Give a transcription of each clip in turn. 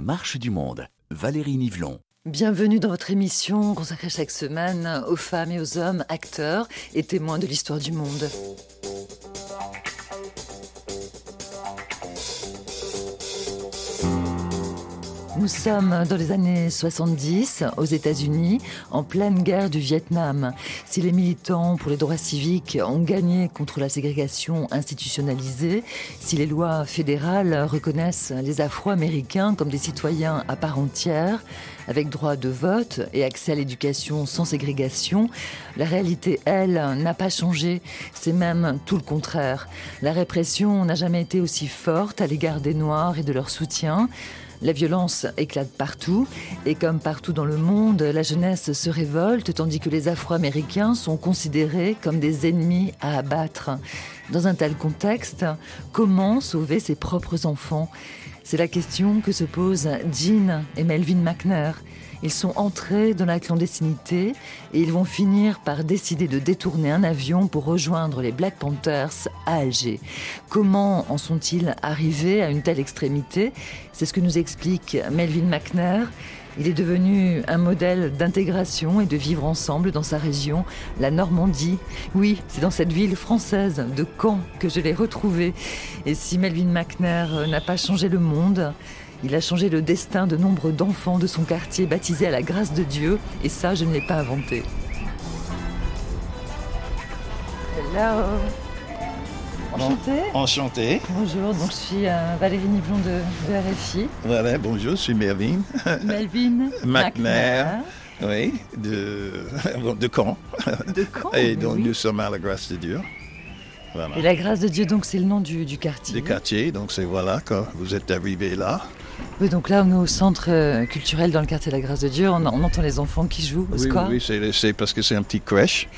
Marche du monde, Valérie Nivelon. Bienvenue dans votre émission consacrée chaque semaine aux femmes et aux hommes, acteurs et témoins de l'histoire du monde. Nous sommes dans les années 70 aux États-Unis, en pleine guerre du Vietnam. Si les militants pour les droits civiques ont gagné contre la ségrégation institutionnalisée, si les lois fédérales reconnaissent les Afro-Américains comme des citoyens à part entière, avec droit de vote et accès à l'éducation sans ségrégation, la réalité, elle, n'a pas changé. C'est même tout le contraire. La répression n'a jamais été aussi forte à l'égard des Noirs et de leur soutien. La violence éclate partout et comme partout dans le monde, la jeunesse se révolte tandis que les Afro-Américains sont considérés comme des ennemis à abattre. Dans un tel contexte, comment sauver ses propres enfants? C'est la question que se posent Jean et Melvin McNair. Ils sont entrés dans la clandestinité et ils vont finir par décider de détourner un avion pour rejoindre les Black Panthers à Alger. Comment en sont-ils arrivés à une telle extrémité? C'est ce que nous explique Melvin McNair. Il est devenu un modèle d'intégration et de vivre ensemble dans sa région, la Normandie. Oui, c'est dans cette ville française de Caen que je l'ai retrouvé. Et si Melvin McNair n'a pas changé le monde, il a changé le destin de nombre d'enfants de son quartier baptisé à la grâce de Dieu, et ça, je ne l'ai pas inventé. Hello Enchanté Enchanté. Bonjour, donc je suis euh, Valérie Niblon de, de, RFI. Voilà, bonjour, je suis Melvin. Melvin McNair. Oui, de, de Caen. De Caen Et donc oui. nous sommes à la grâce de Dieu. Voilà. Et la grâce de Dieu, donc c'est le nom du, du quartier. Du quartier, donc c'est voilà, quand vous êtes arrivé là. Oui, donc là on est au centre euh, culturel dans le quartier de la grâce de Dieu. On, on entend les enfants qui jouent au Oui, square. oui, c'est- c'est parce que c'est un petit crèche.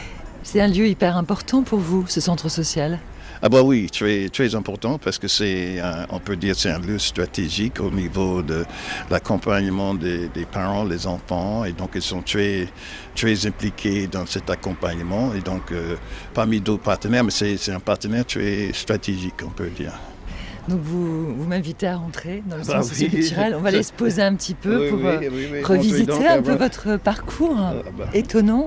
C'est un lieu hyper important pour vous, ce centre social. Ah bah oui, très, très important parce que c'est, un- on peut dire, c'est un lieu stratégique au niveau de l'accompagnement des, des parents, les enfants, et donc ils sont très, très impliqués dans cet accompagnement. Et donc, euh, parmi d'autres partenaires, mais c'est, c'est un partenaire très stratégique, on peut dire. Donc vous, vous m'invitez à rentrer dans le Bah centre oui. socioculturel. On va aller se poser un petit peu Oui, pour oui, euh, revisiter un peu votre parcours Ah, bah. étonnant.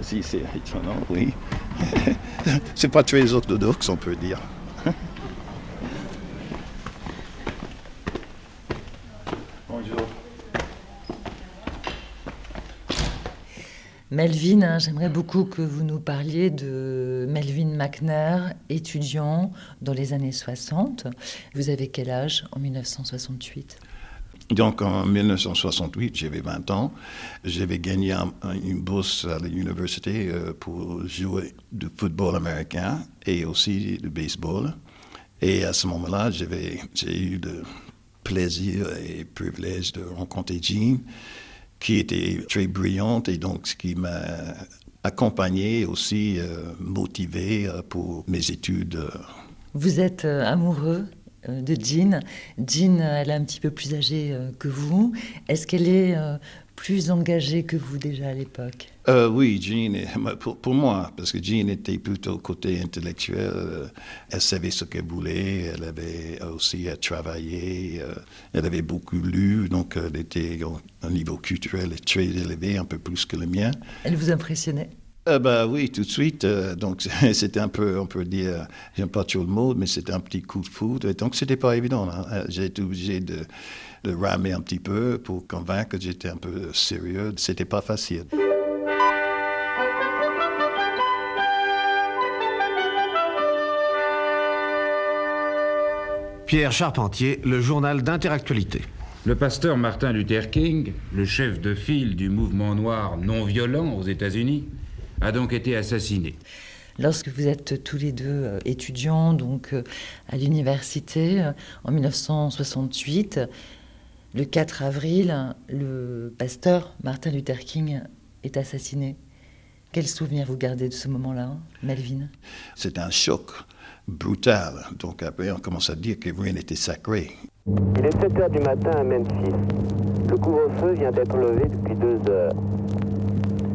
Si, c'est étonnant, oui. c'est pas très orthodoxe, on peut dire. Bonjour. Melvin, hein, j'aimerais beaucoup que vous nous parliez de Melvin McNair, étudiant dans les années 60. Vous avez quel âge en 1968 Donc en 1968, j'avais 20 ans. J'avais gagné un- un- une bourse à l'université euh, pour jouer du football américain et aussi du baseball. Et à ce moment-là, j'ai eu le plaisir et privilège de rencontrer Jean, qui était très brillante et donc ce qui m'a accompagné aussi euh, motivé euh, pour mes études. euh, Vous êtes euh, amoureux de Jean. Jean, elle est un petit peu plus âgée que vous. Est-ce qu'elle est plus engagée que vous déjà à l'époque Euh, oui, Jean, pour, pour moi, parce que Jean était plutôt côté intellectuel, euh, elle savait ce qu'elle voulait, elle avait aussi travaillé, euh, elle avait beaucoup lu, donc elle était au un niveau culturel très élevé, un peu plus que le mien. Elle vous impressionnait Euh, bah oui, tout de suite. euh, donc c'était un peu, on peut dire, j'aime pas trop le mot, mais c'était un petit coup de foudre. Et donc c'était pas évident. hein. J'ai été obligé de, de ramer un petit peu pour convaincre que j'étais un peu sérieux. C'était pas facile. Pierre Charpentier, le journal d'Interactualité. Le pasteur Martin Luther King, le chef de file du mouvement noir non violent aux États-Unis, a donc été assassiné. Lorsque vous êtes tous les deux euh, étudiants donc euh, à l'université euh, en 1968, le 4 avril, le pasteur Martin Luther King est assassiné. Quel souvenir vous gardez de ce moment-là, Melvin? C'était un choc brutal. Donc après, on commence à dire que rien n'était sacré. Il est 7 heures du matin à Memphis. Le couvre-feu vient d'être levé depuis deux heures.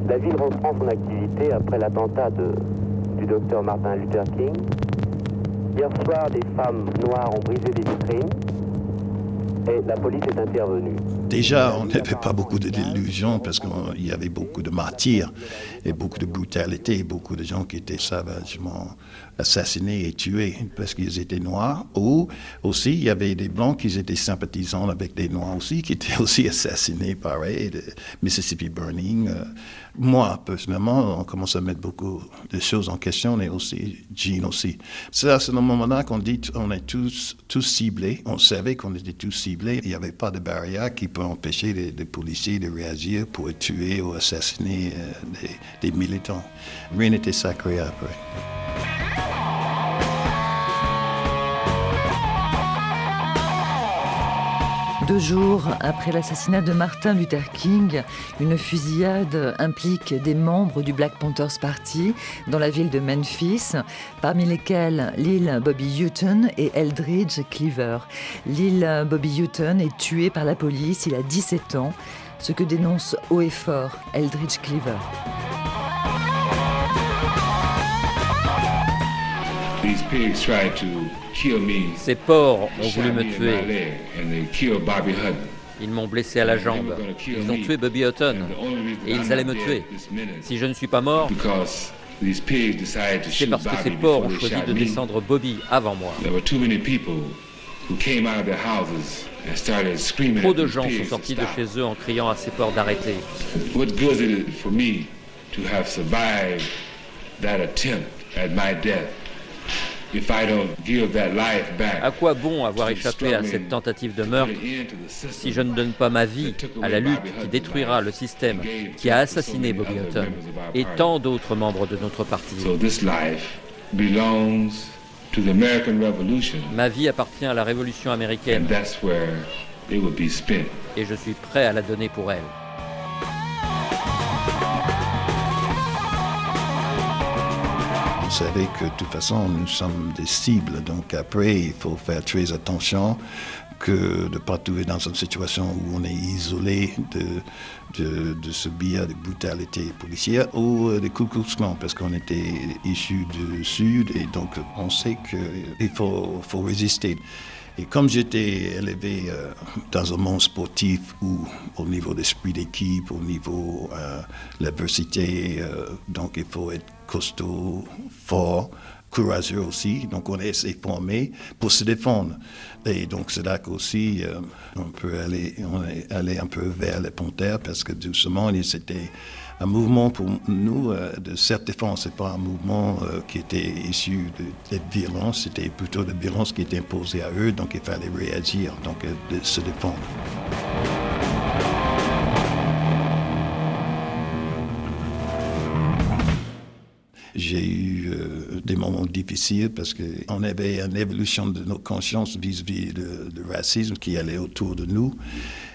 La ville reprend son activité après l'attentat de- du docteur Martin Luther King. Hier soir, des femmes noires ont brisé des vitrines. Et la police est intervenue. Déjà, on n'avait pas beaucoup d'illusions parce qu'il y avait beaucoup de martyrs et beaucoup de brutalité, beaucoup de gens qui étaient sauvagement assassinés et tués parce qu'ils étaient noirs. Ou aussi, il y avait des blancs qui étaient sympathisants avec des noirs aussi, qui étaient aussi assassinés, pareil, de Mississippi Burning. Moi, personnellement, on commence à mettre beaucoup de choses en question, et aussi Jean aussi. C'est à ce moment-là qu'on dit on est tous, tous ciblés. On savait qu'on était tous ciblés. Il n'y avait pas de barrière qui peut empêcher les, policiers de réagir pour tuer ou assassiner euh, des, des militants. Rien n'était sacré après. Deux jours après l'assassinat de Martin Luther King, une fusillade implique des membres du Black Panthers Party dans la ville de Memphis, parmi lesquels Lil Bobby Hutton et Eldridge Cleaver. Lil Bobby Hutton est tué par la police, il a 17 ans, ce que dénonce haut et fort Eldridge Cleaver. Ces porcs ont voulu me tuer. Ils m'ont blessé à la jambe. Ils ont tué Bobby Hutton. Et ils allaient me tuer. Si je ne suis pas mort, c'est parce que ces porcs ont choisi de descendre Bobby avant moi. Trop de gens sont sortis de chez eux en criant à ces porcs d'arrêter. À quoi bon avoir échappé à cette tentative de meurtre si je ne donne pas ma vie à la lutte qui détruira le système qui a assassiné Bobby Hutton et tant d'autres membres de notre parti. Ma vie appartient à la révolution américaine. et je suis prêt à la donner pour elle. Savez que de toute façon, nous sommes des cibles. Donc après, il faut faire très attention que de ne pas trouver dans une situation où on est isolé de, de, de subir des brutalités policières ou des de parce qu'on était issus du Sud et donc on sait qu'il faut, faut résister. Et comme j'étais élevé euh, dans un monde sportif où, au niveau d'esprit d'équipe, au niveau de euh, l'adversité, euh, donc il faut être costaud, fort, courageux aussi. Donc on est formé pour se défendre. Et donc c'est là qu'aussi euh, on peut aller, on est allé un peu vers les panthères parce que doucement c'était un mouvement pour nous euh, de cette défense. C'est pas un mouvement euh, qui était issu de, de violence, c'était plutôt de violence qui était imposée à eux. Donc il fallait réagir, donc de se défendre. J'ai eu euh, des moments difficiles parce qu'on avait une évolution de nos consciences vis-à-vis du racisme qui allait autour de nous.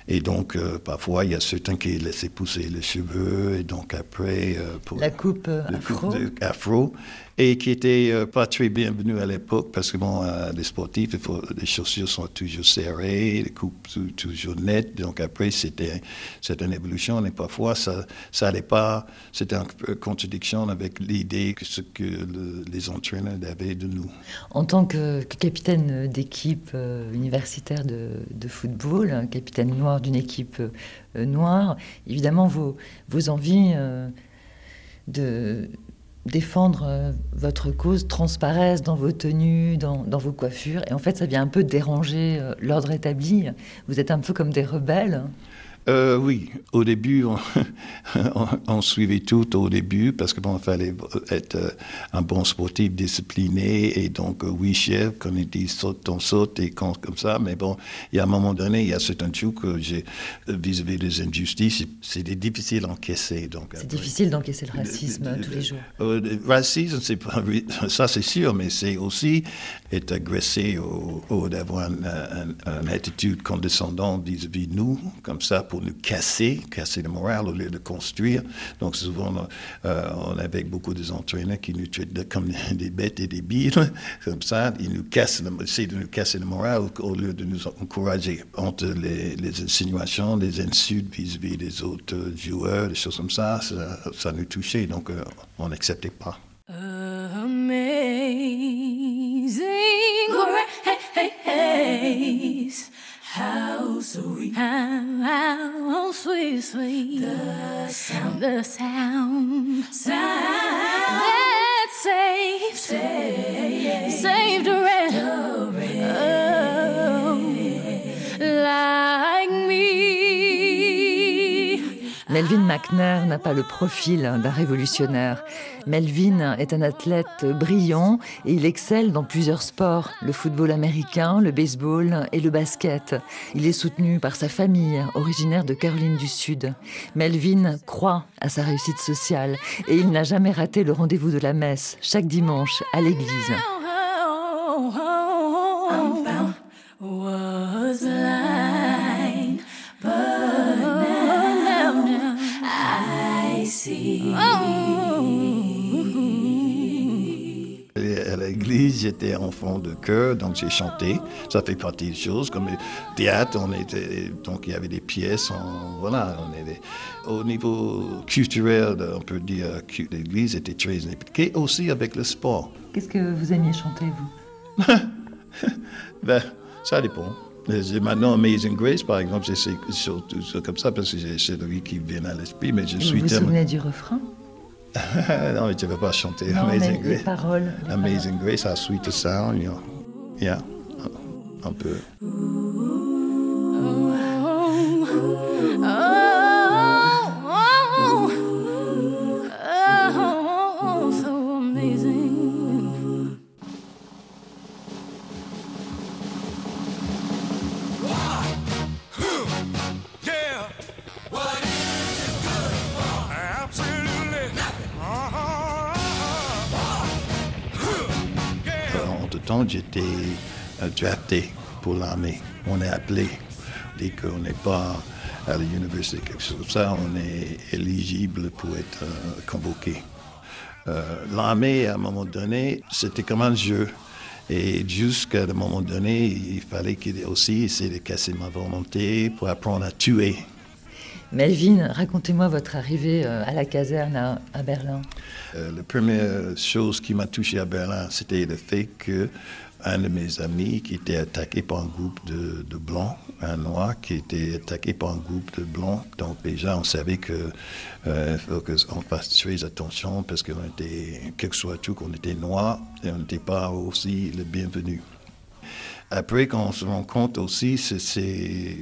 Et donc, euh, parfois, il y a certains qui laissaient pousser les cheveux, et donc après... Euh, pour la coupe afro. afro et qui était euh, pas très bienvenu à l'époque parce que bon, euh, les sportifs, il faut, les chaussures sont toujours serrées, les coupes toujours nettes. Donc après, c'était une évolution et parfois ça ça allait pas. C'était en contradiction avec l'idée que ce que les entraîneurs avaient de nous. En tant que, capitaine d'équipe euh, universitaire de, de, football, capitaine noir d'une équipe noire, évidemment vos vos envies de défendre euh, votre cause transparaissent dans vos tenues, dans, vos coiffures. Et en fait, ça vient un peu déranger euh, l'ordre établi. Vous êtes un peu comme des rebelles. Euh, oui, au début, on, suivait tout au début parce que bon, fallait être euh, un bon sportif discipliné et donc euh, oui chef, quand il dit saute, on saute et comme ça. Mais bon, il y a un moment donné, il y a certains trucs que j'ai vis-à-vis des injustices, c'est difficile d'encaisser. Donc c'est difficile d'encaisser le racisme tous les jours. le racisme, c'est pas ça, c'est sûr, mais c'est aussi être agressé ou, d'avoir une, attitude condescendante vis-à-vis de nous, comme ça. Pour nous casser, casser le moral au lieu de construire. Donc souvent, euh, on avait beaucoup des entraîneurs qui nous traitent comme des bêtes et des billes, comme ça. Ils nous cassent, essaient de nous casser le moral au, lieu de nous encourager. Entre les, insinuations, les insultes vis-à-vis des autres joueurs, des choses comme ça, ça, nous touchait. Donc euh, on n'acceptait pas. Amazing How sweet, how, how sweet, sweet, the sound, the sound, sound. That saved, saved, saved a wretch, oh, like Melvin McNair n'a pas le profil d'un révolutionnaire. Melvin est un athlète brillant et il excelle dans plusieurs sports, le football américain, le baseball et le basket. Il est soutenu par sa famille, originaire de Caroline du Sud. Melvin croit à sa réussite sociale et il n'a jamais raté le rendez-vous de la messe, chaque dimanche, à l'église. L'église, j'étais enfant de chœur, donc j'ai chanté. Ça fait partie des choses. Comme le théâtre, on était, donc il y avait des pièces. on- voilà, on était, au niveau culturel, on peut dire que l'église était très impliquée aussi avec le sport. Qu'est-ce que vous aimiez chanter, vous? Ben, ça dépend. Maintenant, Amazing Grace, par exemple, c'est surtout comme ça parce que c'est celui qui vient à l'esprit, mais je Vous suis vous tellement. souvenez du refrain? non, mais tu ne veux pas chanter Non, Amazing les Grace. paroles. les Amazing Grace, how sweet the sound, you know. Yeah, un peu. Oh, J'étais euh, drafté pour l'armée. On est appelé. Dès qu'on n'est pas à l'université, quelque chose comme ça, on est éligible pour être euh, convoqué. Euh, l'armée, à un moment donné, c'était comme un jeu. Et jusqu'à un moment donné, il fallait qu'il aussi essayer de casser ma volonté pour apprendre à tuer. Melvin, racontez-moi votre arrivée euh, à la caserne à, Berlin. Euh, la première chose qui m'a touché à Berlin, c'était le fait que un de mes amis qui était attaqué par un groupe de, blancs, un noir qui était attaqué par un groupe de blancs. Donc déjà, on savait que euh, faut qu'on fasse très attention parce qu'on était, quel que soit tout, qu'on était noir et on n'était pas aussi le bienvenu. Après, quand on se rend compte aussi, c'est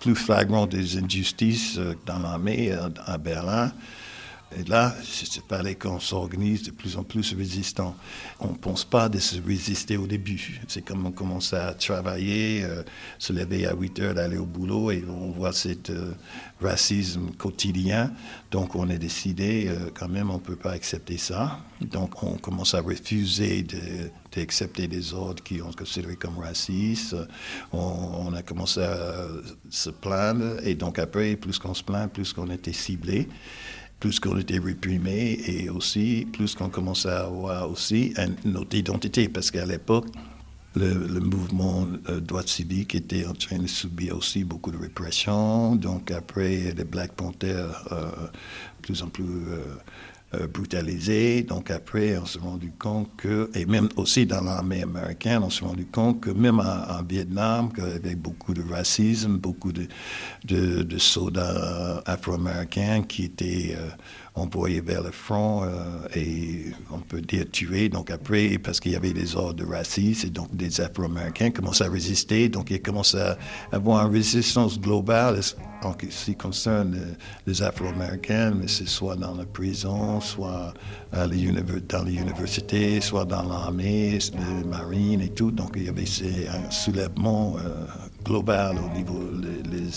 plus flagrant des injustices euh, dans l'armée euh, à Berlin. Et là, il fallait qu'on s'organise de plus en plus résistant. On ne pense pas de se résister au début. C'est comme on commence à travailler, euh, se lever à 8 heures, d'aller au boulot et on voit ce racisme quotidien. Donc on a décidé, euh, quand même, on ne peut pas accepter ça. Donc on commence à refuser de- d'accepter des ordres qui ont considéré comme racistes. On, a commencé à se plaindre et donc après, plus qu'on se plaint, plus qu'on était ciblé plus qu'on était réprimé et aussi plus qu'on commençait à avoir aussi notre identité. Parce qu'à l'époque, le, le mouvement euh, droit civique était en train de subir aussi beaucoup de répression. Donc après, les Black Panthers, euh, plus en plus euh, euh, brutalisés. Donc après, on s'est rendu compte que, et même aussi dans l'armée américaine, on s'est rendu compte que même en, Vietnam, avec beaucoup de racisme, beaucoup de, de, soldats afro-américains qui étaient euh, envoyés vers le front euh, et on peut dire tués. Donc après, parce qu'il y avait des ordres de racisme, et donc des afro-américains commencent à résister. Donc ils commencent à avoir une résistance globale en ce qui concerne euh, les afro-américains, mais c'est soit dans la prison, soit dans les universités, soit dans l'armée, les marines et tout. Donc il y avait ces- un soulèvement euh, global au niveau des les,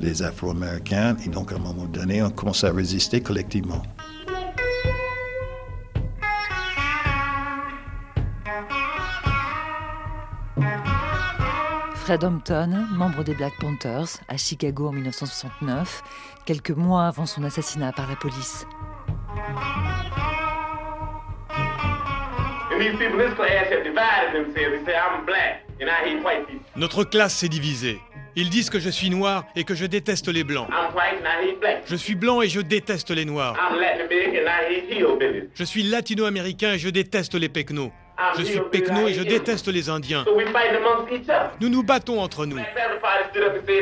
les afro-américains. Et donc à un moment donné, on commence à résister collectivement. Fred Hampton, membre des Black Panthers, à Chicago en 1969, quelques mois avant son assassinat par la police. And these people in this class have divided themselves. They say, I'm black, Notre classe s'est divisée. Ils disent que je suis noir et que je déteste les blancs. Je suis blanc et je déteste les noirs. Je suis latino-américain et je déteste les pecnos. Je suis Pekno et je déteste les Indiens. Nous nous battons entre nous.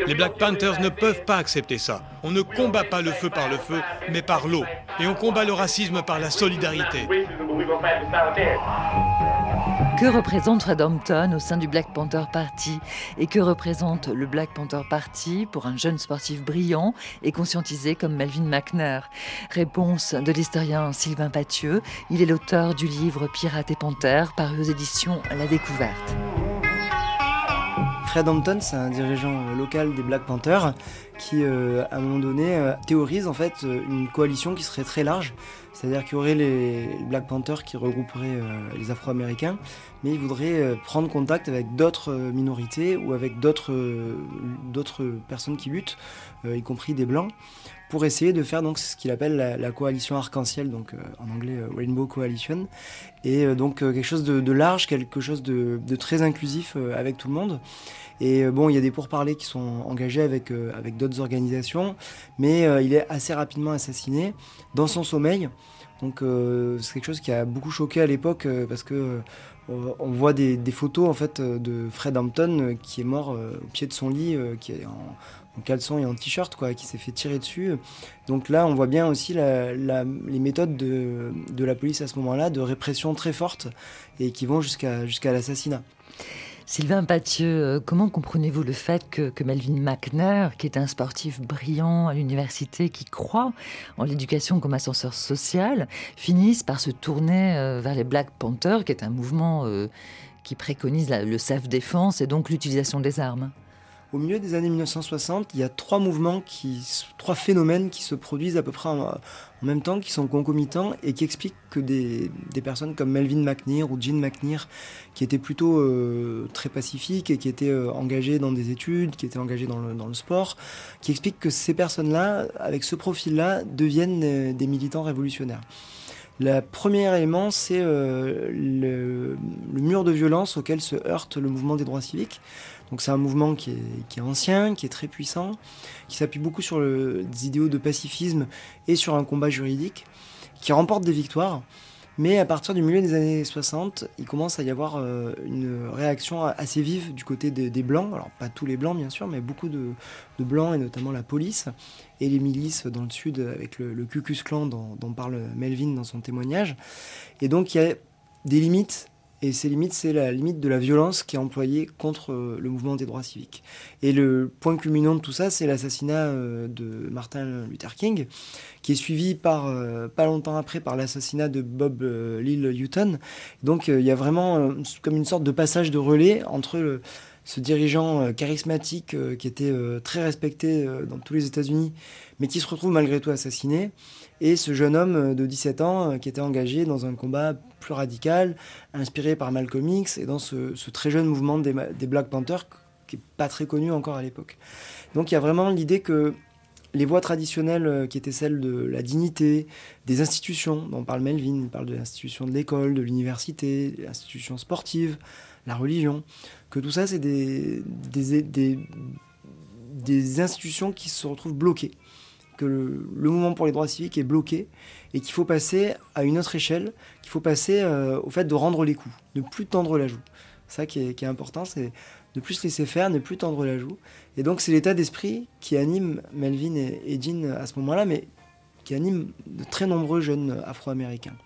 Les Black Panthers ne peuvent pas accepter ça. On ne combat pas le feu par le feu, mais par l'eau. Et on combat le racisme par la solidarité. Que représente Fred Hampton au sein du Black Panther Party et que représente le Black Panther Party pour un jeune sportif brillant et conscientisé comme Melvin McNair Réponse de l'historien Sylvain Pathieu. Il est l'auteur du livre Pirates et Panthères paru aux éditions La Découverte. Fred Hampton, c'est un dirigeant local des Black Panthers qui, euh, à un moment donné, euh, théorise en fait euh, une coalition qui serait très large. C'est-à-dire qu'il y aurait les Black Panthers qui regrouperaient les Afro-Américains, mais il voudrait prendre contact avec d'autres minorités ou avec d'autres personnes qui luttent, y compris des Blancs, pour essayer de faire donc ce qu'il appelle la, coalition arc-en-ciel, donc en anglais Rainbow Coalition, et donc quelque chose de, large, quelque chose de très inclusif avec tout le monde. Et euh, bon, il y a des pourparlers qui sont engagés avec, euh, avec d'autres organisations, mais euh, il est assez rapidement assassiné dans son sommeil. Donc c'est quelque chose qui a beaucoup choqué à l'époque parce que on voit des, photos en fait de Fred Hampton qui est mort au pied de son lit, qui est en, caleçon et en t-shirt quoi, qui s'est fait tirer dessus. Donc là, on voit bien aussi les méthodes de, de, la police à ce moment-là, de répression très forte et qui vont jusqu'à jusqu'à l'assassinat. Sylvain Pathieu, euh, comment comprenez-vous le fait que, Melvin McNair, qui est un sportif brillant à l'université, qui croit en l'éducation comme ascenseur social, finisse par se tourner euh, vers les Black Panthers, qui est un mouvement euh, qui préconise le self-défense et donc l'utilisation des armes? Au milieu des années 1960, il y a trois mouvements, trois phénomènes qui se produisent à peu près en, même temps, qui sont concomitants et qui expliquent que des, personnes comme Melvin McNear ou Jean McNear, qui étaient plutôt euh, très pacifiques et qui étaient euh, engagées dans des études, qui étaient engagées dans le, sport, qui expliquent que ces personnes-là, avec ce profil-là, deviennent euh, des militants révolutionnaires. Le premier élément, c'est le, le, mur de violence auquel se heurte le mouvement des droits civiques. Donc c'est un mouvement qui est, ancien, qui est très puissant, qui s'appuie beaucoup sur des idéaux de pacifisme et sur un combat juridique, qui remporte des victoires. Mais à partir du milieu des années 60, il commence à y avoir euh, une réaction assez vive du côté des, Blancs. Alors pas tous les Blancs bien sûr, mais beaucoup de, Blancs et notamment la police et les milices dans le sud avec le, le Klan dont, dont parle Melvin dans son témoignage. Et donc il y a des limites et ces limites, c'est la limite de la violence qui est employée contre euh, le mouvement des droits civiques. Et le point culminant de tout ça, c'est l'assassinat euh, de Martin Luther King, qui est suivi par, euh, pas longtemps après par l'assassinat de Bob Lil Hutton. Donc il y a vraiment comme une sorte de passage de relais entre ce dirigeant charismatique qui était très respecté dans tous les États-Unis, mais qui se retrouve malgré tout assassiné, et ce jeune homme euh, de 17 ans euh, qui était engagé dans un combat plus radical, inspiré par Malcolm X et dans ce, très jeune mouvement des, Black Panthers qui n'est pas très connu encore à l'époque. Donc il y a vraiment l'idée que les voies traditionnelles euh, qui étaient celles de la dignité, des institutions, dont parle Melvin, il parle de l'institution de l'école, de l'université, l'institution sportive, la religion, que tout ça c'est des, institutions qui se retrouvent bloquées que le, mouvement pour les droits civiques est bloqué et qu'il faut passer à une autre échelle, qu'il faut passer euh, au fait de rendre les coups, ne plus tendre la joue. Ça qui est, important, c'est ne plus se laisser faire, ne plus tendre la joue. Et donc c'est l'état d'esprit qui anime Melvin et, Jean à ce moment-là, mais qui anime de très nombreux jeunes afro-américains.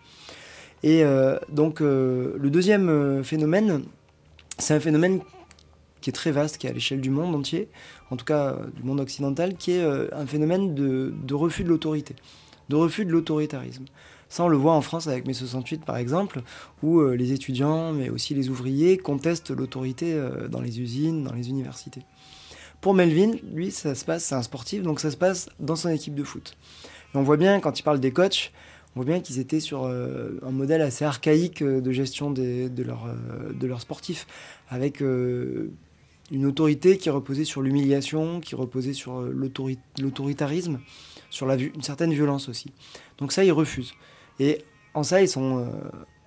Et euh, donc euh, le deuxième phénomène, c'est un phénomène qui est très vaste, qui est à l'échelle du monde entier, en tout cas euh, du monde occidental, qui est euh, un phénomène de, refus de l'autorité, de refus de l'autoritarisme. Ça, on le voit en France avec mai 68, par exemple, où euh, les étudiants, mais aussi les ouvriers, contestent l'autorité dans les usines, dans les universités. Pour Melvin, lui, ça se passe, c'est un sportif, donc ça se passe dans son équipe de foot. Et on voit bien, quand il parle des coachs, on voit bien qu'ils étaient sur un modèle assez archaïque de gestion de, leur, de leurs sportifs, avec une autorité qui reposait sur l'humiliation, qui reposait sur euh, l'autoritarisme, sur une certaine violence aussi. Donc ça, ils refusent. Et en ça, ils sont euh,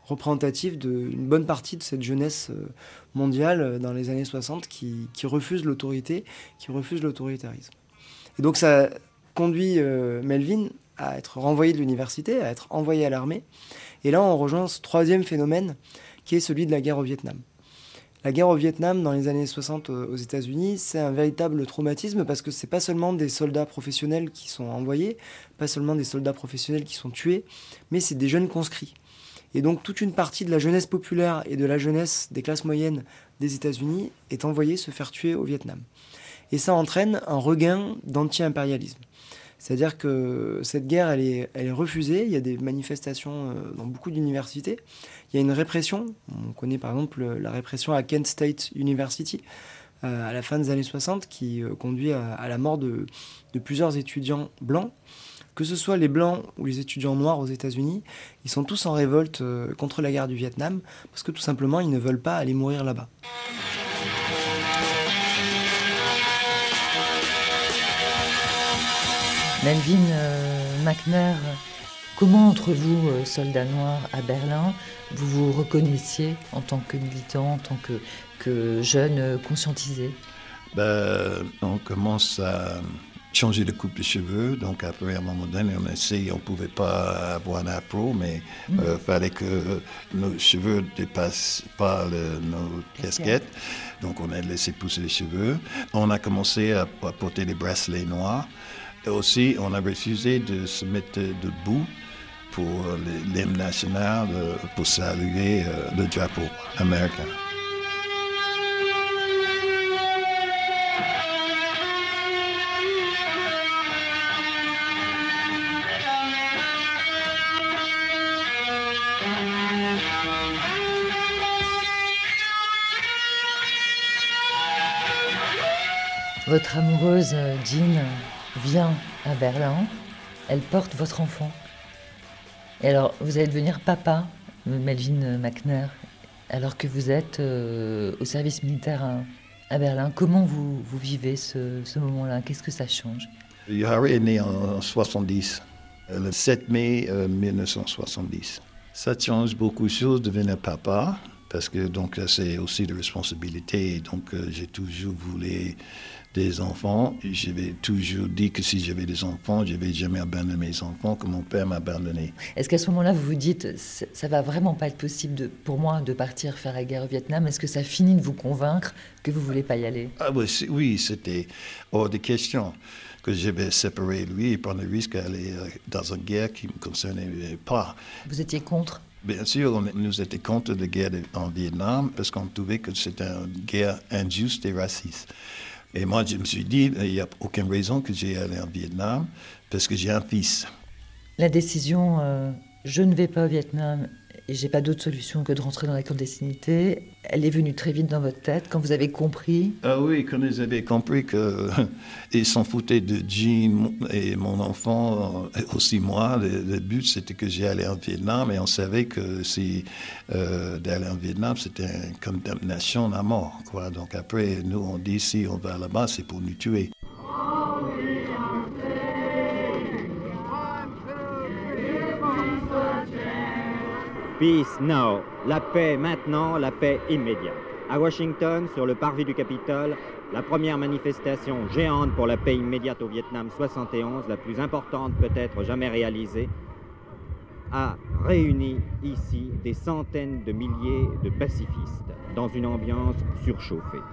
représentatifs d'une bonne partie de cette jeunesse euh, mondiale dans les années 60 qui, refuse l'autorité, qui refuse l'autoritarisme. Et donc ça conduit Melvin à être renvoyé de l'université, à être envoyé à l'armée. Et là, on rejoint ce troisième phénomène qui est celui de la guerre au Vietnam. La guerre au Vietnam dans les années 60 euh, aux États-Unis, c'est un véritable traumatisme parce que c'est pas seulement des soldats professionnels qui sont envoyés, pas seulement des soldats professionnels qui sont tués, mais c'est des jeunes conscrits. Et donc toute une partie de la jeunesse populaire et de la jeunesse des classes moyennes des États-Unis est envoyée se faire tuer au Vietnam. Et ça entraîne un regain d'anti-impérialisme. C'est-à-dire que cette guerre, elle est, refusée. Il y a des manifestations euh, dans beaucoup d'universités. Il y a une répression. On connaît par exemple la répression à Kent State University euh, à la fin des années 60 qui euh, conduit à, la mort de, plusieurs étudiants blancs. Que ce soit les blancs ou les étudiants noirs aux États-Unis, ils sont tous en révolte contre la guerre du Vietnam parce que tout simplement ils ne veulent pas aller mourir là-bas. Melvin euh, McNair, comment entre vous, euh, soldats noirs à Berlin, vous vous reconnaissiez en tant que militant, en tant que, que jeune euh, conscientisé? Ben, On commence à changer de coupe de cheveux. Donc après, à un moment donné, on essaye, on ne pouvait pas avoir un afro, mais il mm. fallait que nos cheveux ne dépassent pas le, nos casquettes. Donc on a laissé pousser les cheveux. On a commencé à, à porter des bracelets noirs. Aussi, on a refusé de se mettre debout pour l'hymne national, pour saluer le drapeau américain. Votre amoureuse, Jean, vient à Berlin, elle porte votre enfant. Et alors, vous allez devenir papa, Melvin McNair, alors que vous êtes euh, au service militaire à, Berlin. Comment vous, vivez ce, moment-là? Qu'est-ce que ça change? Harry est né en 70, le 7 mai 1970. Ça change beaucoup de choses de devenir papa, parce que donc c'est aussi de responsabilité. Donc euh, j'ai toujours voulu des enfants. J'avais toujours dit que si j'avais des enfants, je n'avais jamais abandonné mes enfants, que mon père m'a abandonné. Est-ce qu'à ce, moment-là, vous vous dites, ça va vraiment pas être possible de, pour moi de partir faire la guerre au Vietnam? Est-ce que ça finit de vous convaincre que vous voulez pas y aller? Ah, oui, oui, c'était hors de question que je vais séparer lui et prendre le risque d'aller euh, dans une guerre qui ne me concernait pas. Vous étiez contre? Bien sûr, nous étions contre la guerre en Vietnam parce qu'on trouvait que c'était une guerre injuste et raciste. Et moi, je me suis dit, il n'y a aucune raison que j'aille aller en Vietnam parce que j'ai un fils. La décision, euh, je ne vais pas au Vietnam et j'ai pas d'autre solution que de rentrer dans la clandestinité. Elle est venue très vite dans votre tête quand vous avez compris. Ah oui, quand vous avez compris qu'ils s'en foutaient de Jean et mon enfant, euh, aussi moi. Le, but c'était que j'allais en Vietnam et on savait que si euh, d'aller en Vietnam c'était une condamnation à mort. Quoi. Donc après, nous on dit si on va là-bas, c'est pour nous tuer. Peace now. La paix maintenant, la paix immédiate. À Washington, sur le parvis du Capitole, la première manifestation géante pour la paix immédiate au Vietnam 71, la plus importante peut-être jamais réalisée, a réuni ici des centaines de milliers de pacifistes dans une ambiance surchauffée.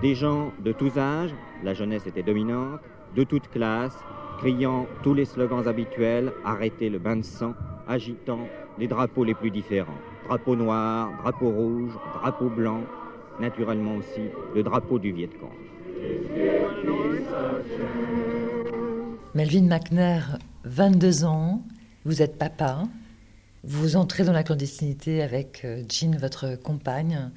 Des gens de tous âges, la jeunesse était dominante, de toutes classes, criant tous les slogans habituels, arrêtez le bain de sang, agitant les drapeaux les plus différents. Drapeau noir, drapeau rouge, drapeau blanc, naturellement aussi le drapeau du Viet Cong. Melvin McNair, 22 ans, vous êtes papa, vous entrez dans la clandestinité avec euh, Jean, votre compagne.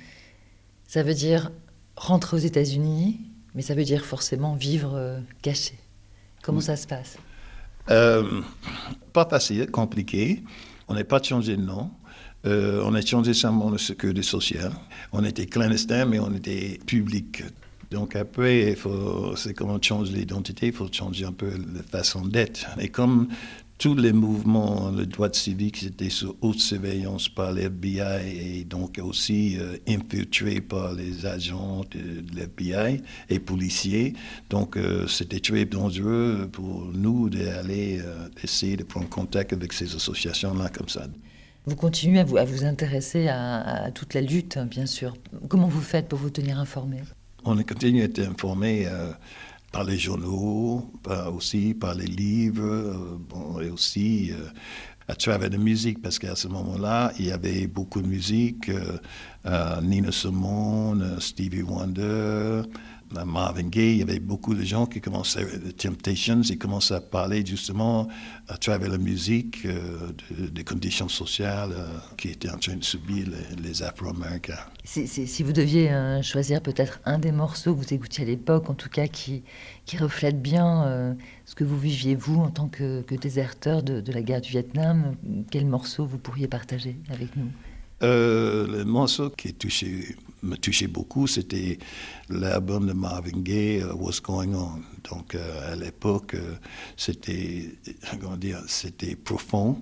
Ça veut dire rentrer aux États-Unis, mais ça veut dire forcément vivre euh, caché. Comment ça se passe? Euh, Pas facile, compliqué. On n'a pas changé de nom. Euh, on a changé seulement le sécurité sociale. On était clandestin, mais on était public. Donc après, c'est comme on change l'identité, il faut changer un peu la façon d'être. Et comme tous les mouvements, le droit civique, c'était sous haute surveillance par l'FBI et donc aussi euh, infiltré par les agents de, l'FBI et policiers. Donc euh, c'était très dangereux pour nous d'aller essayer de prendre contact avec ces associations-là comme ça. Vous continuez à vous, à vous intéresser à, à toute la lutte, bien sûr. Comment vous faites pour vous tenir informé? On continue à être informé euh, par les journaux, aussi par les livres, euh, bon, et aussi euh, à travers la musique, parce qu'à ce moment-là, il y avait beaucoup de musique, euh, Nina Simone, Stevie Wonder, Marvin Gaye, il y avait beaucoup de gens qui commençaient, The Temptations, ils commençaient à parler justement à travers la musique euh, de- des conditions sociales euh, qui étaient en train de subir les, les Afro-Américains. Si, si- si vous deviez euh, choisir peut-être un des morceaux que vous écoutiez à l'époque, en tout cas qui, qui reflète bien euh, ce que vous viviez vous en tant que, que déserteur de, de la guerre du Vietnam, quel morceau vous pourriez partager avec nous? Euh, le morceau qui touché, me touchait beaucoup, c'était l'album de Marvin Gaye, euh, What's Going On. Donc, euh, à l'époque, euh, c'était, comment dire, c'était profond.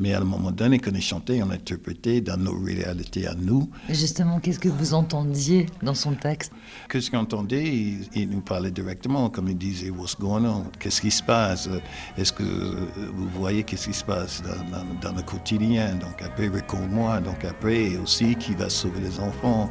Mais à un moment donné, quand on chantait, on interprétait dans nos réalités à nous. Justement, qu'est-ce que vous entendiez dans son texte? Qu'est-ce qu'on entendait il, il nous parlait directement, comme il disait, What's going on? Qu'est-ce qui se passe? Est-ce que vous voyez qu'est-ce qui se passe dans, dans- dans le quotidien? Donc après, récolte-moi. Donc après, aussi, qui va sauver les enfants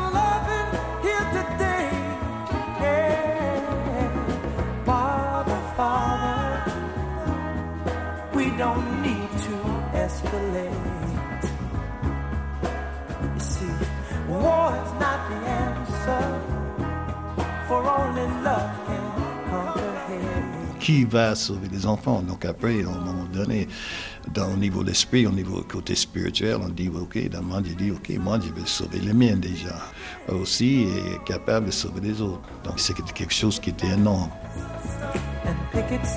don't need to escalate. You see, war is not the answer, for only love can conquer hate. qui va sauver les enfants? Donc après, à un moment donné, dans au niveau de l'esprit, au niveau côté spirituel, on dit, OK, dans le monde, il dit, OK, moi, je vais sauver les miens déjà. Aussi, est capable de sauver les autres. Donc c'est quelque chose qui était énorme.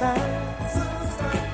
and.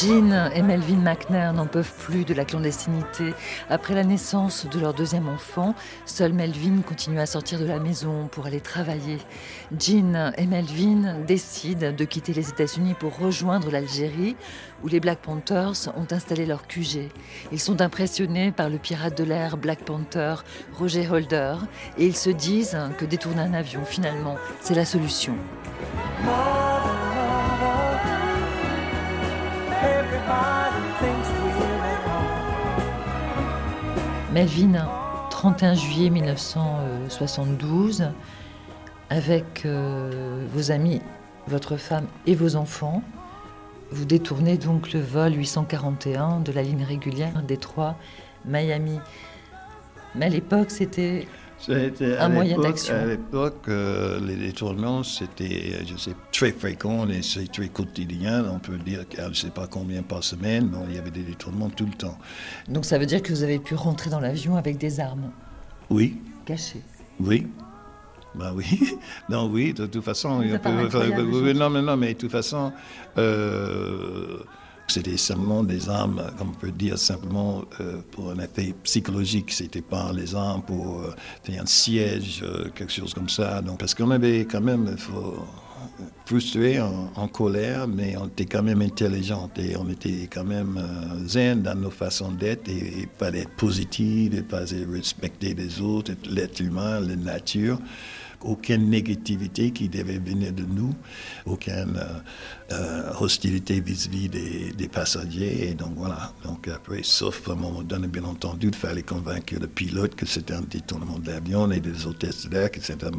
Jean et Melvin McNair n'en peuvent plus de la clandestinité. Après la naissance de leur deuxième enfant, seul Melvin continue à sortir de la maison pour aller travailler. Jean et Melvin décident de quitter les États-Unis pour rejoindre l'Algérie, où les Black Panthers ont installé leur QG. Ils sont impressionnés par le pirate de l'air Black Panther, Roger Holder, et ils se disent que détourner un avion, finalement, c'est la solution. Melvin, 31 juillet 1972, avec euh, vos amis, votre femme et vos enfants, vous détournez donc le vol 841 de la ligne régulière Détroit-Miami. Mais à l'époque, c'était C'était à un moyen l'époque- d'action. À l'époque, euh, les détournements, c'était, euh, je sais, très fréquent et c'est très quotidien. On peut dire je ne sais pas combien par semaine, mais il y avait des détournements tout le temps. Donc ça veut dire que vous avez pu rentrer dans l'avion avec des armes Oui, cachées. oui. Ben oui, non, oui, de toute façon. Ça on peut- non, mais non, mais de toute façon, euh, c'était simplement des armes, comme on peut dire, simplement euh, pour un effet psychologique. C'était pas les armes pour euh, faire un siège, euh, quelque chose comme ça. Donc, parce qu'on avait quand même, faut, frustré, en, colère, mais on était quand même intelligent et on était quand même euh, zen dans nos façons d'être et il fallait être positif, il fallait respecter les autres, l'être humain, la nature. Aucune négativité qui devait venir de nous, aucune euh, euh, hostilité vis-à-vis des, des passagers. Et donc voilà. Donc après, sauf à un moment donné, bien entendu, il fallait convaincre le pilote que c'était un détournement de l'avion et des hôtesses d'air que c'était un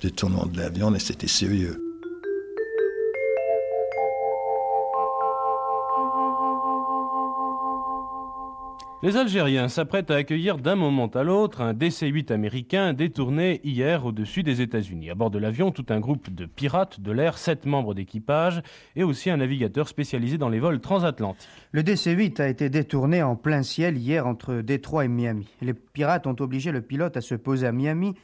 détournement de l'avion et c'était sérieux. Les Algériens s'apprêtent à accueillir d'un moment à l'autre un DC-8 américain détourné hier au-dessus des États-Unis. À bord de l'avion, tout un groupe de pirates de l'air, sept membres d'équipage et aussi un navigateur spécialisé dans les vols transatlantiques. Le DC-8 a été détourné en plein ciel hier entre Détroit et Miami. Les pirates ont obligé le pilote à se poser à Miami.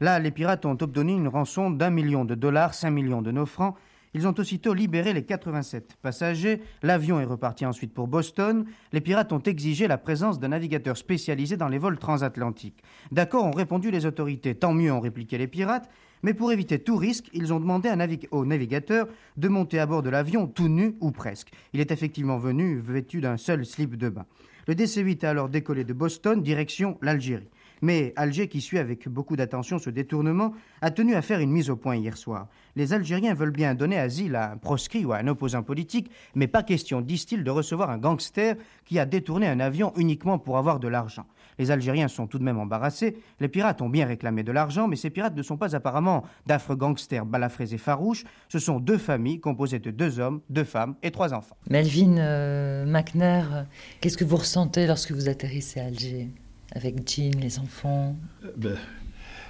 Là, les pirates ont obtenu une rançon d'un million de dollars, 5 millions de nos francs. Ils ont aussitôt libéré les 87 passagers. L'avion est reparti ensuite pour Boston. Les pirates ont exigé la présence d'un navigateur spécialisé dans les vols transatlantiques. D'accord ont répondu les autorités. Tant mieux ont répliqué les pirates. Mais pour éviter tout risque, ils ont demandé au navigateur de monter à bord de l'avion tout nu ou presque. Il est effectivement venu vêtu d'un seul slip de bain. Le DC-8 a alors décollé de Boston, direction l'Algérie. Mais Alger, qui suit avec beaucoup d'attention ce détournement, a tenu à faire une mise au point hier soir. Les Algériens veulent bien donner asile à un proscrit ou à un opposant politique, mais pas question, disent-ils, de recevoir un gangster qui a détourné un avion uniquement pour avoir de l'argent. Les Algériens sont tout de même embarrassés. Les pirates ont bien réclamé de l'argent, mais ces pirates ne sont pas apparemment d'affreux gangsters balafrés et farouches. Ce sont deux familles composées de deux hommes, deux femmes et trois enfants. Melvin euh, McNair, qu'est-ce que vous ressentez lorsque vous atterrissez à Alger? Avec Jean, les enfants. Ben,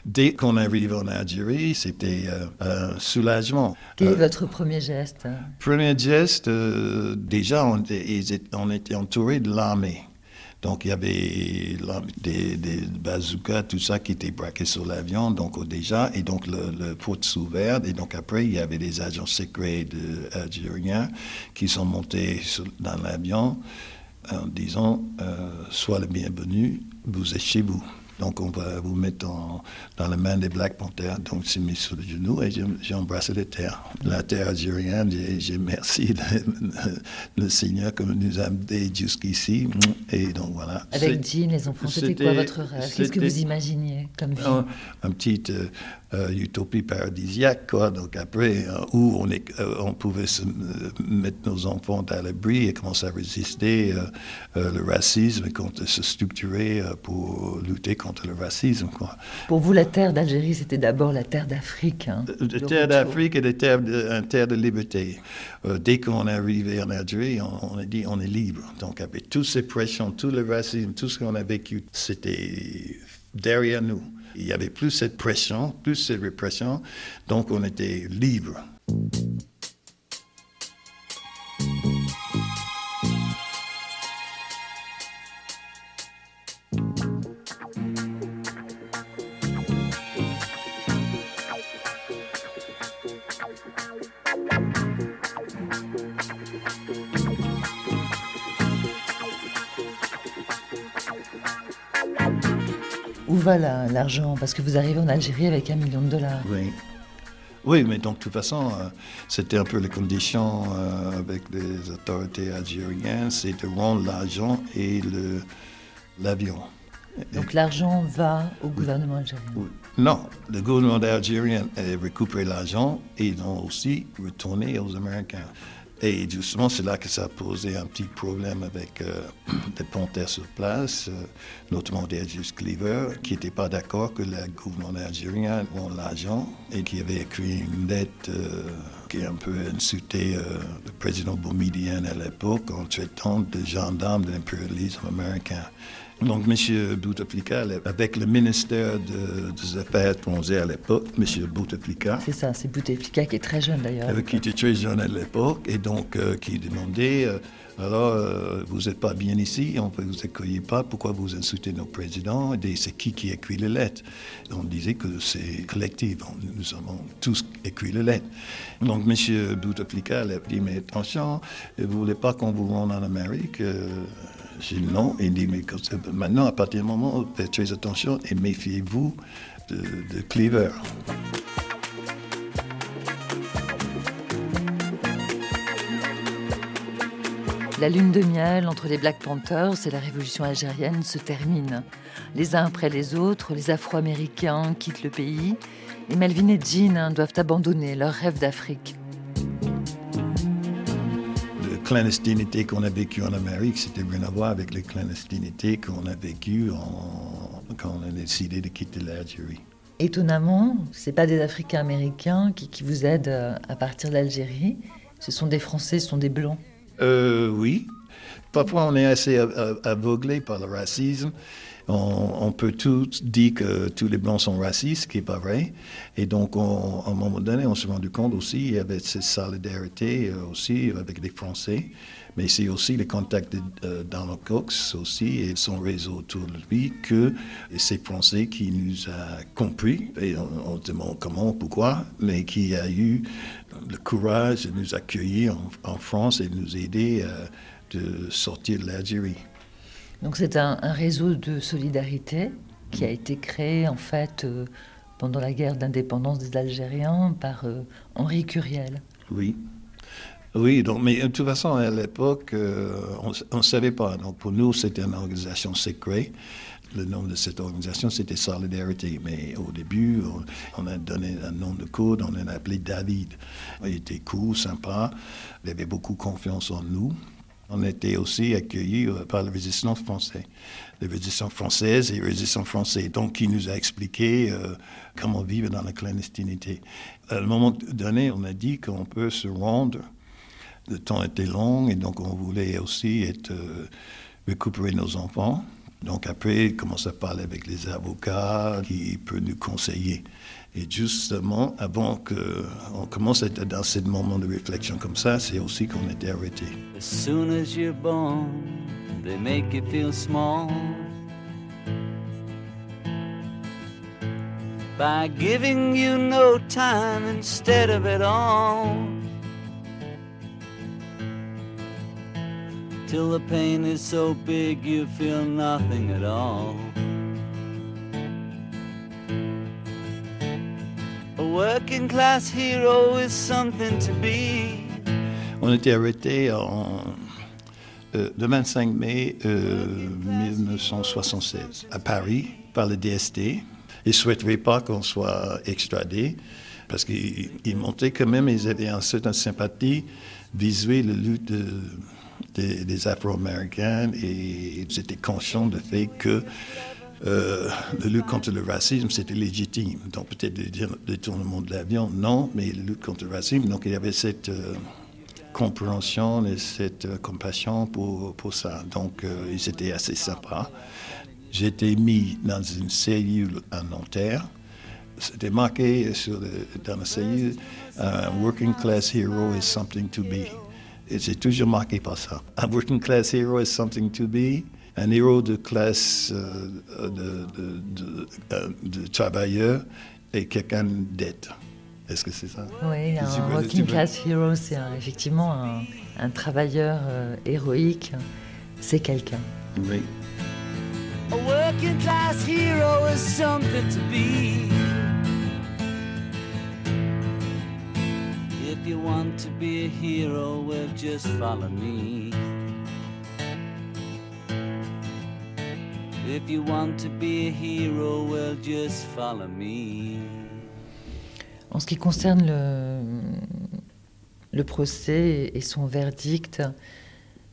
Dès qu'on arrive en Algérie, c'était euh, un soulagement. Quel est Euh, votre premier geste? Premier geste, euh, déjà, on était, on entouré de l'armée. Donc, il y avait des, des bazookas, tout ça qui était braqué sur l'avion, donc déjà, et donc le, le porte s'ouvert, et donc après, il y avait des agents secrets de, algériens qui sont montés sur- dans l'avion en disant euh, Sois le bienvenu, vous êtes chez vous. Donc, on va vous mettre en- dans la main des Black Panthers. Donc, j'ai mis sur le genou et j'ai embrassé la terre. La terre algérienne, j'ai j'ai merci le, le Seigneur qui nous a amenés jusqu'ici. Et donc, voilà. Avec Jean, les enfants, c'était quoi votre rêve? Qu'est-ce que vous imaginiez comme vie? un, un petit euh, euh, utopie paradisiaque, quoi. Donc après, euh, où on, est, euh, on pouvait se, euh, mettre nos enfants à l'abri et commencer à résister euh, euh, le racisme et se structurer euh, pour lutter contre le racisme, quoi. Pour vous, la terre d'Algérie, c'était d'abord la terre d'Afrique. hein, De le terre d'Afrique et terre de, une terre de liberté. Euh, dès qu'on est arrivé en Algérie, on, on a dit on est libre. Donc avec toutes ces pressions, tout le racisme, tout ce qu'on a vécu, c'était derrière nous. Il y avait plus cette pression, plus cette répression, donc on était libre. Va la- l'argent Parce que vous arrivez en Algérie avec un million de dollars. Oui. Oui, mais donc de toute façon, euh, c'était un peu les conditions euh, avec les autorités algériennes, c'est de rendre l'argent et le- l'avion. Donc l'argent va au gouvernement algérien. Non, le gouvernement algérien a récupéré l'argent et ils ont aussi retourné aux Américains. Et justement, c'est là que ça a posé un petit problème avec euh, les pontaires sur place, euh, notamment Dergis Cleaver, qui n'était pas d'accord que le gouvernement algérien rende l'argent et qui avait écrit une lettre euh, qui a un peu insulté euh, le président boumidien à l'époque en traitant de gendarme de l'impérialisme américain. Donc, M. Bouteflika, avec le ministère de- des Affaires étrangères à l'époque, M. Bouteflika, C'est ça, c'est Bouteflika qui est très jeune d'ailleurs. euh, qui était très jeune à l'époque, et donc euh, qui demandait euh, alors, vous n'êtes pas bien ici, on ne vous accueille pas, pourquoi vous insultez nos présidents? Et c'est qui qui écrit les lettres? On disait que c'est collectif, nous avons tous écrit les lettres. Donc, M. Bouteflika a dit Mais attention, vous ne voulez pas qu'on vous rende en Amérique J'ai non. Il dit Mais maintenant, à partir du moment, faites très attention et méfiez-vous de, de Cleaver. La lune de miel entre les Black Panthers et la révolution algérienne se termine. Les uns après les autres, les Afro-Américains quittent le pays et Melvin et Jean hein, doivent abandonner leur rêve d'Afrique. La clandestinité qu'on a vécue en Amérique, c'était rien à voir avec la clandestinité qu'on a vécue en- quand on a décidé de quitter l'Algérie. Étonnamment, ce pas des Africains américains qui, qui vous aident euh, à partir d'Algérie. Ce sont des Français, ce sont des Blancs. Euh, oui, Parfois, on est assez aveuglé par le racisme. On, peut tout dire que tous les Blancs sont racistes, ce qui n'est pas vrai. Et donc, à un moment donné, on s'est rendu compte aussi, il y avait cette solidarité aussi avec les Français. Mais c'est aussi le contact de euh, Donald Cox aussi et son réseau autour de lui que c'est Français qui nous a compris et on, se demande comment, pourquoi, mais qui a eu le courage de nous accueillir en, France et de nous aider euh, de sortir de l'Algérie. Donc c'est un, réseau de solidarité qui a été créé en fait euh, pendant la guerre d'indépendance des Algériens par Henri Curiel. Oui, oui, donc, mais de toute façon, à l'époque, euh, on ne savait pas. Donc, pour nous, c'était une organisation secrète. Le nom de cette organisation, c'était Solidarity. Mais au début, on, a donné un nom de code, on l'a appelé David. Il était cool, sympa. Il avait beaucoup confiance en nous. On était aussi accueillis euh, par la résistance française. La résistance française et la résistance française. Donc, il nous a expliqué euh, comment vivre dans la clandestinité. À un moment donné, on a dit qu'on peut se rendre le temps était long et donc on voulait aussi euh, récupérer nos enfants. Donc après, commence à parler avec les avocats qui peuvent nous conseiller. Et justement, avant qu'on commence à être dans ce moment de réflexion comme ça, c'est aussi qu'on arrêté. As soon as you're born, they make you feel small. By giving you no time instead of it all. till the pain is so big you feel nothing at all. Working class hero is something to be. On était arrêté euh, le 25 mai euh, 1976 à Paris par le DST. Ils ne souhaiteraient pas qu'on soit extradé parce qu'ils montraient quand même, ils avaient une certaine sympathie visuelle la lutte de des, Afro-Américains et ils étaient conscients du fait que euh, la lutte contre le racisme, c'était légitime. Donc peut-être le détournement de l'avion, non, mais la lutte contre le racisme, donc il y avait cette euh, compréhension et cette euh, compassion pour, ça. Donc ils étaient assez sympas. Été mis dans une cellule à Nanterre. C'était marqué sur dans la cellule, Working Class Hero is something to be. Et j'ai toujours marqué par ça. Un working class hero is something to be. Un héros de classe euh, de, de, euh, de, travailleur est quelqu'un d'être. Est-ce que c'est ça? Oui, un working class hero, c'est effectivement un, un travailleur euh, héroïque. C'est quelqu'un. Oui. A working class hero is something to be. If you want to be a hero, well, just follow me. If you want to be a hero, well, just follow me. En ce qui concerne le, le procès et son verdict,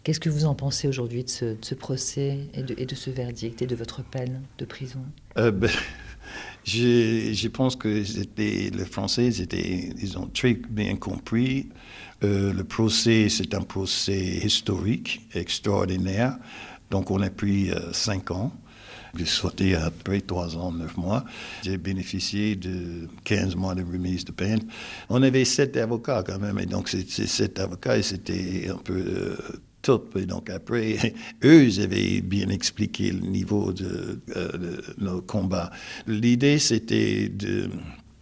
qu'est-ce que vous en pensez aujourd'hui de ce, de ce procès et de, et de, ce verdict et de votre peine de prison? Euh, ben, je, je, pense que les Français, étaient, ils ont très bien compris. Euh, le procès, c'est un procès historique, extraordinaire. Donc, on a pris euh, cinq ans. J'ai sauté après trois ans, neuf mois. J'ai bénéficié de 15 mois de remise de peine. On avait sept avocats quand même, et donc ces sept avocats, c'était un peu euh, et donc après, eux, ils avaient bien expliqué le niveau de, euh, nos combats. L'idée, c'était de,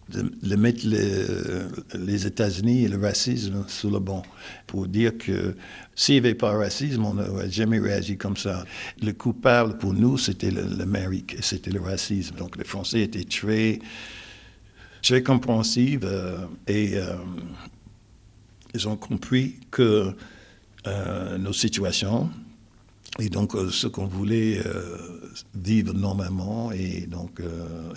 de, mettre les États-Unis et le racisme sous le banc pour dire que s'il n'y avait pas de racisme, on n'aurait jamais réagi comme ça. Le coupable pour nous, c'était l'Amérique, c'était le racisme. Donc les Français étaient très, très compréhensifs euh, et euh, ils ont compris que euh, nos situations et donc euh, ce qu'on voulait euh, vivre normalement et donc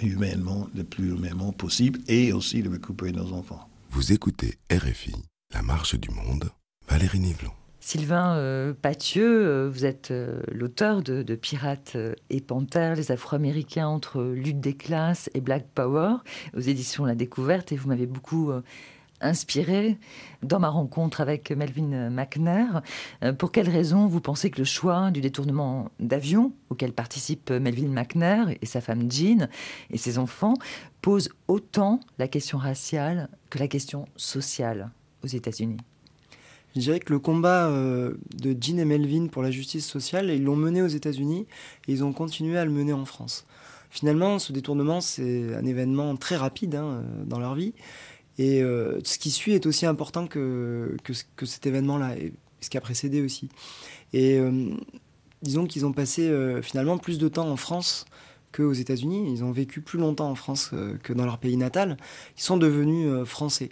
humainement, le plus humainement possible et aussi de récupérer nos enfants. Vous écoutez RFI, La Marche du Monde, Valérie Nivelon. Sylvain euh, Pathieu, vous êtes l'auteur de, de, Pirates et Panthères, les Afro-Américains entre lutte des classes et Black Power, aux éditions La Découverte, et vous m'avez beaucoup inspiré dans ma rencontre avec Melvin McNair. Euh, pour quelles raisons vous pensez que le choix du détournement d'avion, auquel participe Melvin McNair et sa femme Jean et ses enfants, pose autant la question raciale que la question sociale aux États-Unis? Je dirais que le combat euh, de Jean et Melvin pour la justice sociale, ils l'ont mené aux États-Unis et ils ont continué à le mener en France. Finalement, ce détournement, c'est un événement très rapide hein, dans leur vie. Et euh, ce qui suit est aussi important que, cet événement-là, et ce qui a précédé aussi. Et euh, disons qu'ils ont passé finalement plus de temps en France qu'aux États-Unis. Ils ont vécu plus longtemps en France que dans leur pays natal. Ils sont devenus français.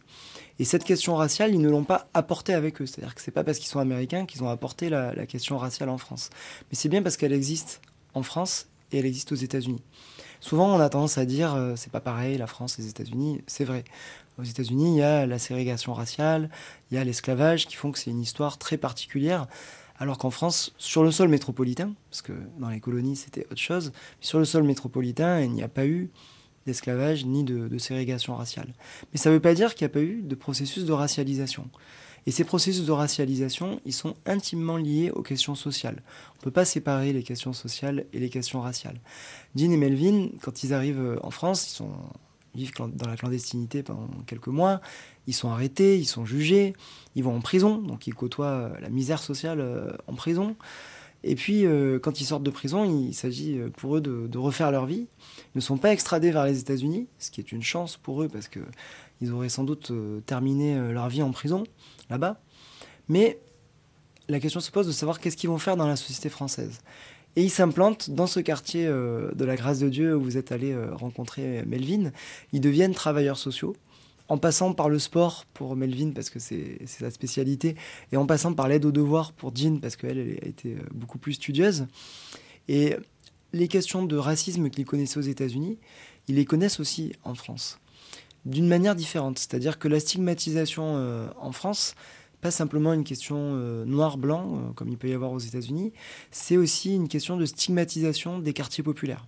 Et cette question raciale, ils ne l'ont pas apportée avec eux. C'est-à-dire que c'est pas parce qu'ils sont américains qu'ils ont apporté la, question raciale en France. Mais c'est bien parce qu'elle existe en France et elle existe aux États-Unis. Souvent, on a tendance à dire euh, c'est pas pareil, la France, les États-Unis. C'est vrai. Aux États-Unis, il y a la ségrégation raciale, il y a l'esclavage qui font que c'est une histoire très particulière. Alors qu'en France, sur le sol métropolitain, parce que dans les colonies c'était autre chose, sur le sol métropolitain, il n'y a pas eu d'esclavage ni de, ségrégation raciale. Mais ça ne veut pas dire qu'il n'y a pas eu de processus de racialisation. Et ces processus de racialisation, ils sont intimement liés aux questions sociales. On ne peut pas séparer les questions sociales et les questions raciales. Jean et Melvin, quand ils arrivent en France, ils, sont, vivent dans la clandestinité pendant quelques mois, ils sont arrêtés, ils sont jugés, ils vont en prison, donc ils côtoient euh, la misère sociale euh, en prison. Et puis, euh, quand ils sortent de prison, il s'agit pour eux de, refaire leur vie. Ils ne sont pas extradés vers les États-Unis, ce qui est une chance pour eux parce qu'ils auraient sans doute terminé leur vie en prison là-bas. Mais la question se pose de savoir qu'est-ce qu'ils vont faire dans la société française. Et ils s'implantent dans ce quartier de la grâce de Dieu où vous êtes allé rencontrer Melvin. Ils deviennent travailleurs sociaux en passant par le sport pour Melvin parce que c'est sa spécialité, et en passant par l'aide aux devoirs pour Jean parce qu'elle elle a été euh, beaucoup plus studieuse. Et les questions de racisme qu'ils connaissaient aux États-Unis, ils les connaissent aussi en France, d'une manière différente. C'est-à-dire que la stigmatisation euh, en France, pas simplement une question euh, noir-blanc, comme il peut y avoir aux États-Unis, c'est aussi une question de stigmatisation des quartiers populaires,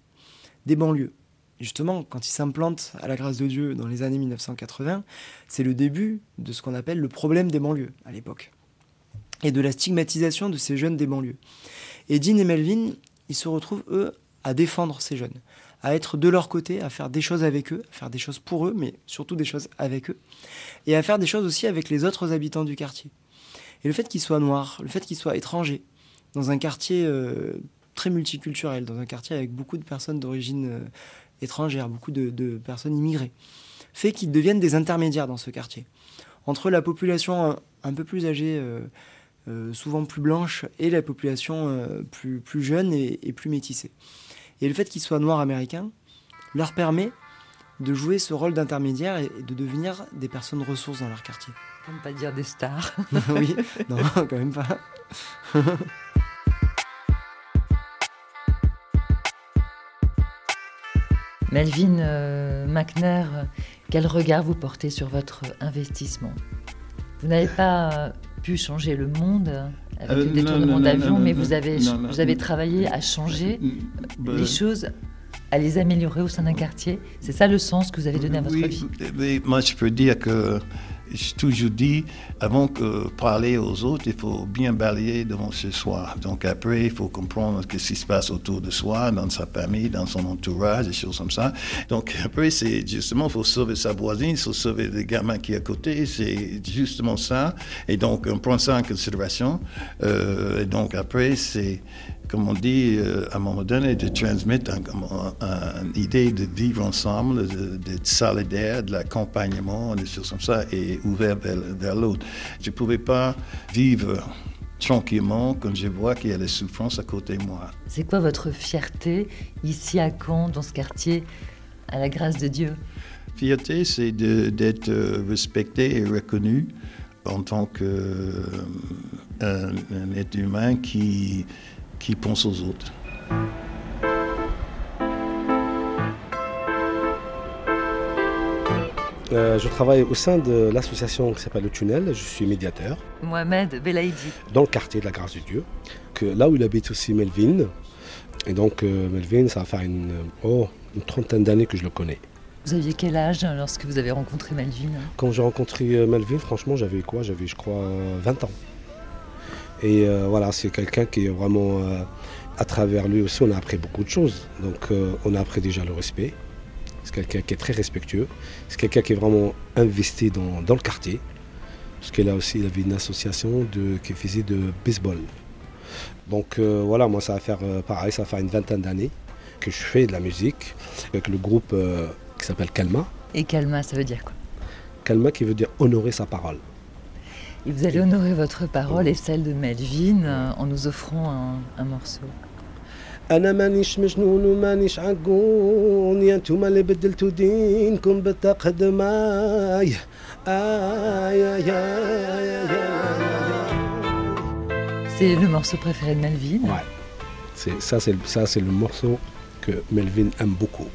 des banlieues justement, quand il s'implante à la grâce de Dieu dans les années 1980, c'est le début de ce qu'on appelle le problème des banlieues à l'époque, et de la stigmatisation de ces jeunes des banlieues. Et Dean et Melvin, ils se retrouvent, eux, à défendre ces jeunes, à être de leur côté, à faire des choses avec eux, à faire des choses pour eux, mais surtout des choses avec eux, et à faire des choses aussi avec les autres habitants du quartier. Et le fait qu'ils soient noirs, le fait qu'ils soient étrangers, dans un quartier euh, très multiculturel, dans un quartier avec beaucoup de personnes d'origine euh, étrangères, beaucoup de, personnes immigrées, fait qu'ils deviennent des intermédiaires dans ce quartier. Entre la population un, peu plus âgée, euh, euh, souvent plus blanche, et la population euh, plus jeune et, plus métissée. Et le fait qu'ils soient noirs américains leur permet de jouer ce rôle d'intermédiaire et de devenir des personnes ressources dans leur quartier. Pour ne pas dire des stars. oui, non, quand même pas. Melvin euh, McNair, quel regard vous portez sur votre investissement? Vous n'avez pas pu changer le monde? Avec euh, le détournement d'avion, mais vous avez, vous avez travaillé à changer les choses à les améliorer au sein d'un quartier. C'est ça le sens que vous avez donné à votre vie oui, Moi, je peux dire que j'ai toujours dit, avant de parler aux autres, il faut bien balayer devant ce soi. Donc après, il faut comprendre ce qui se passe autour de soi, dans sa famille, dans son entourage, des choses comme ça. Donc après, c'est justement, il faut sauver sa voisine, il faut sauver le gamin qui est à côté, c'est justement ça. Et donc, on prend ça en considération. Euh, et donc après, c'est comme on dit, euh, à un moment donné, de transmettre une idée de vivre ensemble, d'être solidaire, de l'accompagnement, des choses comme ça, et ouvert vers, l'autre. Je ne pouvais pas vivre tranquillement quand je vois qu'il y a des souffrances à côté de moi. C'est quoi votre fierté ici à Caen, dans ce quartier, à la grâce de Dieu? Fierté, c'est d'être respecté et reconnu en tant qu'un euh, être humain qui qui pense aux autres. Euh, je travaille au sein de l'association qui s'appelle Le Tunnel, je suis médiateur. Mohamed Belaïdi. Dans le quartier de la Grâce de Dieu, que là où il habite aussi Melvin. Et donc euh, Melvin, ça va faire une, oh, une trentaine d'années que je le connais. Vous aviez quel âge lorsque vous avez rencontré Melvin Quand j'ai rencontré euh, Melvin, franchement, j'avais quoi? J'avais, je crois, 20 ans. Et euh, voilà, c'est quelqu'un qui est vraiment, euh, à travers lui aussi, on a appris beaucoup de choses. Donc, euh, on a appris déjà le respect. C'est quelqu'un qui est très respectueux. C'est quelqu'un qui est vraiment investi dans, dans le quartier. Parce que là aussi, il avait une association de, qui faisait de baseball. Donc voilà, moi, ça va faire pareil, ça va faire une vingtaine d'années que je fais de la musique avec le groupe qui s'appelle Calma. Et Calma, ça veut dire quoi? Calma qui veut dire honorer sa parole. Et vous allez honorer votre parole et celle de Melvin euh, en nous offrant un, un morceau. انا مانيش مجنون ومانيش عقون يا انتوما اللي بدلتوا دينكم بالتقد معاي آي آي آي آي C'est le morceau préféré de Melvin. Ouais. C'est, ça, c'est, le- ça, c'est le morceau que Melvin aime beaucoup.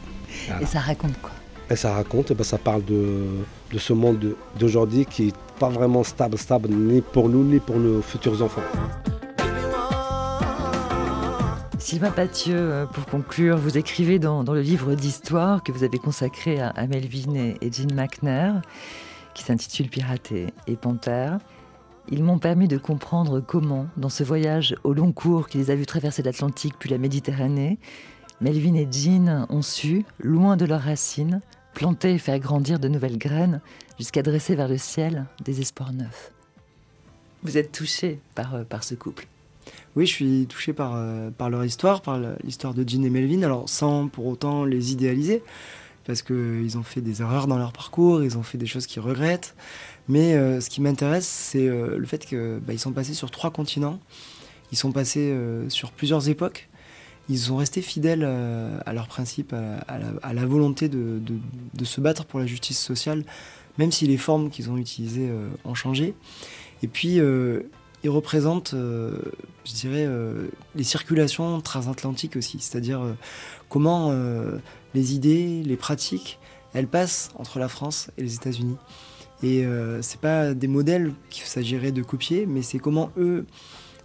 Voilà. Et ça raconte quoi Et ça raconte, eh ben, ça parle de, de ce monde de- d'aujourd'hui qui n'est pas vraiment stable, stable, ni pour nous, ni pour nos futurs enfants. Sylvain Pathieu, euh, pour conclure, vous écrivez dans, le livre d'histoire que vous avez consacré à, Melvin et, et Jean McNair, qui s'intitule Pirate et, et Panthère. Ils m'ont permis de comprendre comment, dans ce voyage au long cours qui les a vus traverser l'Atlantique puis la Méditerranée, Melvin et Jean ont su, loin de leurs racines, planter et faire grandir de nouvelles graines jusqu'à dresser vers le ciel des espoirs neufs. Vous êtes touché par, euh, par ce couple Oui, je suis touché par, euh, par leur histoire, par l'histoire de Jean et Melvin, alors sans pour autant les idéaliser, parce qu'ils ont fait des erreurs dans leur parcours, ils ont fait des choses qu'ils regrettent. Mais euh, ce qui m'intéresse, c'est le fait qu'ils sont passés sur trois continents, ils sont passés sur plusieurs époques, ils sont restés fidèles euh, à leurs principes, à, la, volonté de, se battre pour la justice sociale, même si les formes qu'ils ont utilisées euh, ont changé. Et puis, euh, ils représentent, je dirais, les circulations transatlantiques aussi, c'est-à-dire comment les idées, les pratiques, elles passent entre la France et les États-Unis. Et c'est pas des modèles qu'il s'agirait de copier, mais c'est comment eux,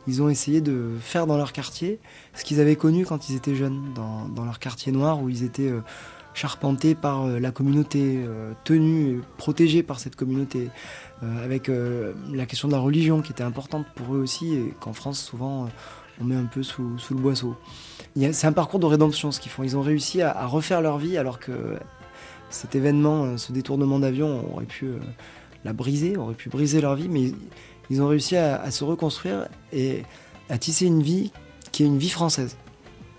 ils ont essayé de faire dans leur quartier ce qu'ils avaient connu quand ils étaient jeunes, dans, leur quartier noir où ils étaient euh, charpentés par euh, la communauté, euh, tenus, et protégés par cette communauté, avec la question de la religion qui était importante pour eux aussi, et qu'en France, souvent, on met un peu sous, le boisseau. C'est un parcours de rédemption ce qu'ils font. Ils ont réussi à, à refaire leur vie alors que cet événement, ce détournement d'avion aurait pu la briser, aurait pu briser leur vie, mais ils, ont réussi à, se reconstruire et à tisser une vie qui est une vie française.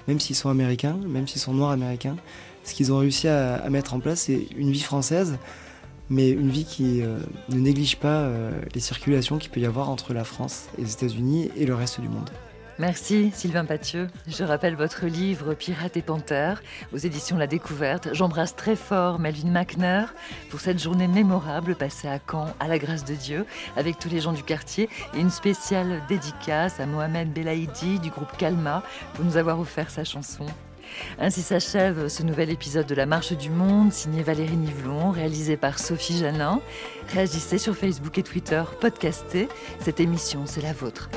Même s'ils sont américains, même s'ils sont noirs américains, ce qu'ils ont réussi à, mettre en place, c'est une vie française, mais une vie qui euh, ne néglige pas euh, les circulations qu'il peut y avoir entre la France les États-Unis et le reste du monde. Merci Sylvain Pathieu. Je rappelle votre livre Pirates et Panthères aux éditions La Découverte. J'embrasse très fort Melvin McNair pour cette journée mémorable passée à Caen, à la grâce de Dieu, avec tous les gens du quartier et une spéciale dédicace à Mohamed Belaïdi du groupe Calma pour nous avoir offert sa chanson. Ainsi s'achève ce nouvel épisode de La Marche du Monde, signé Valérie Nivelon, réalisé par Sophie Janin. Réagissez sur Facebook et Twitter, podcastez. Cette émission, c'est la vôtre.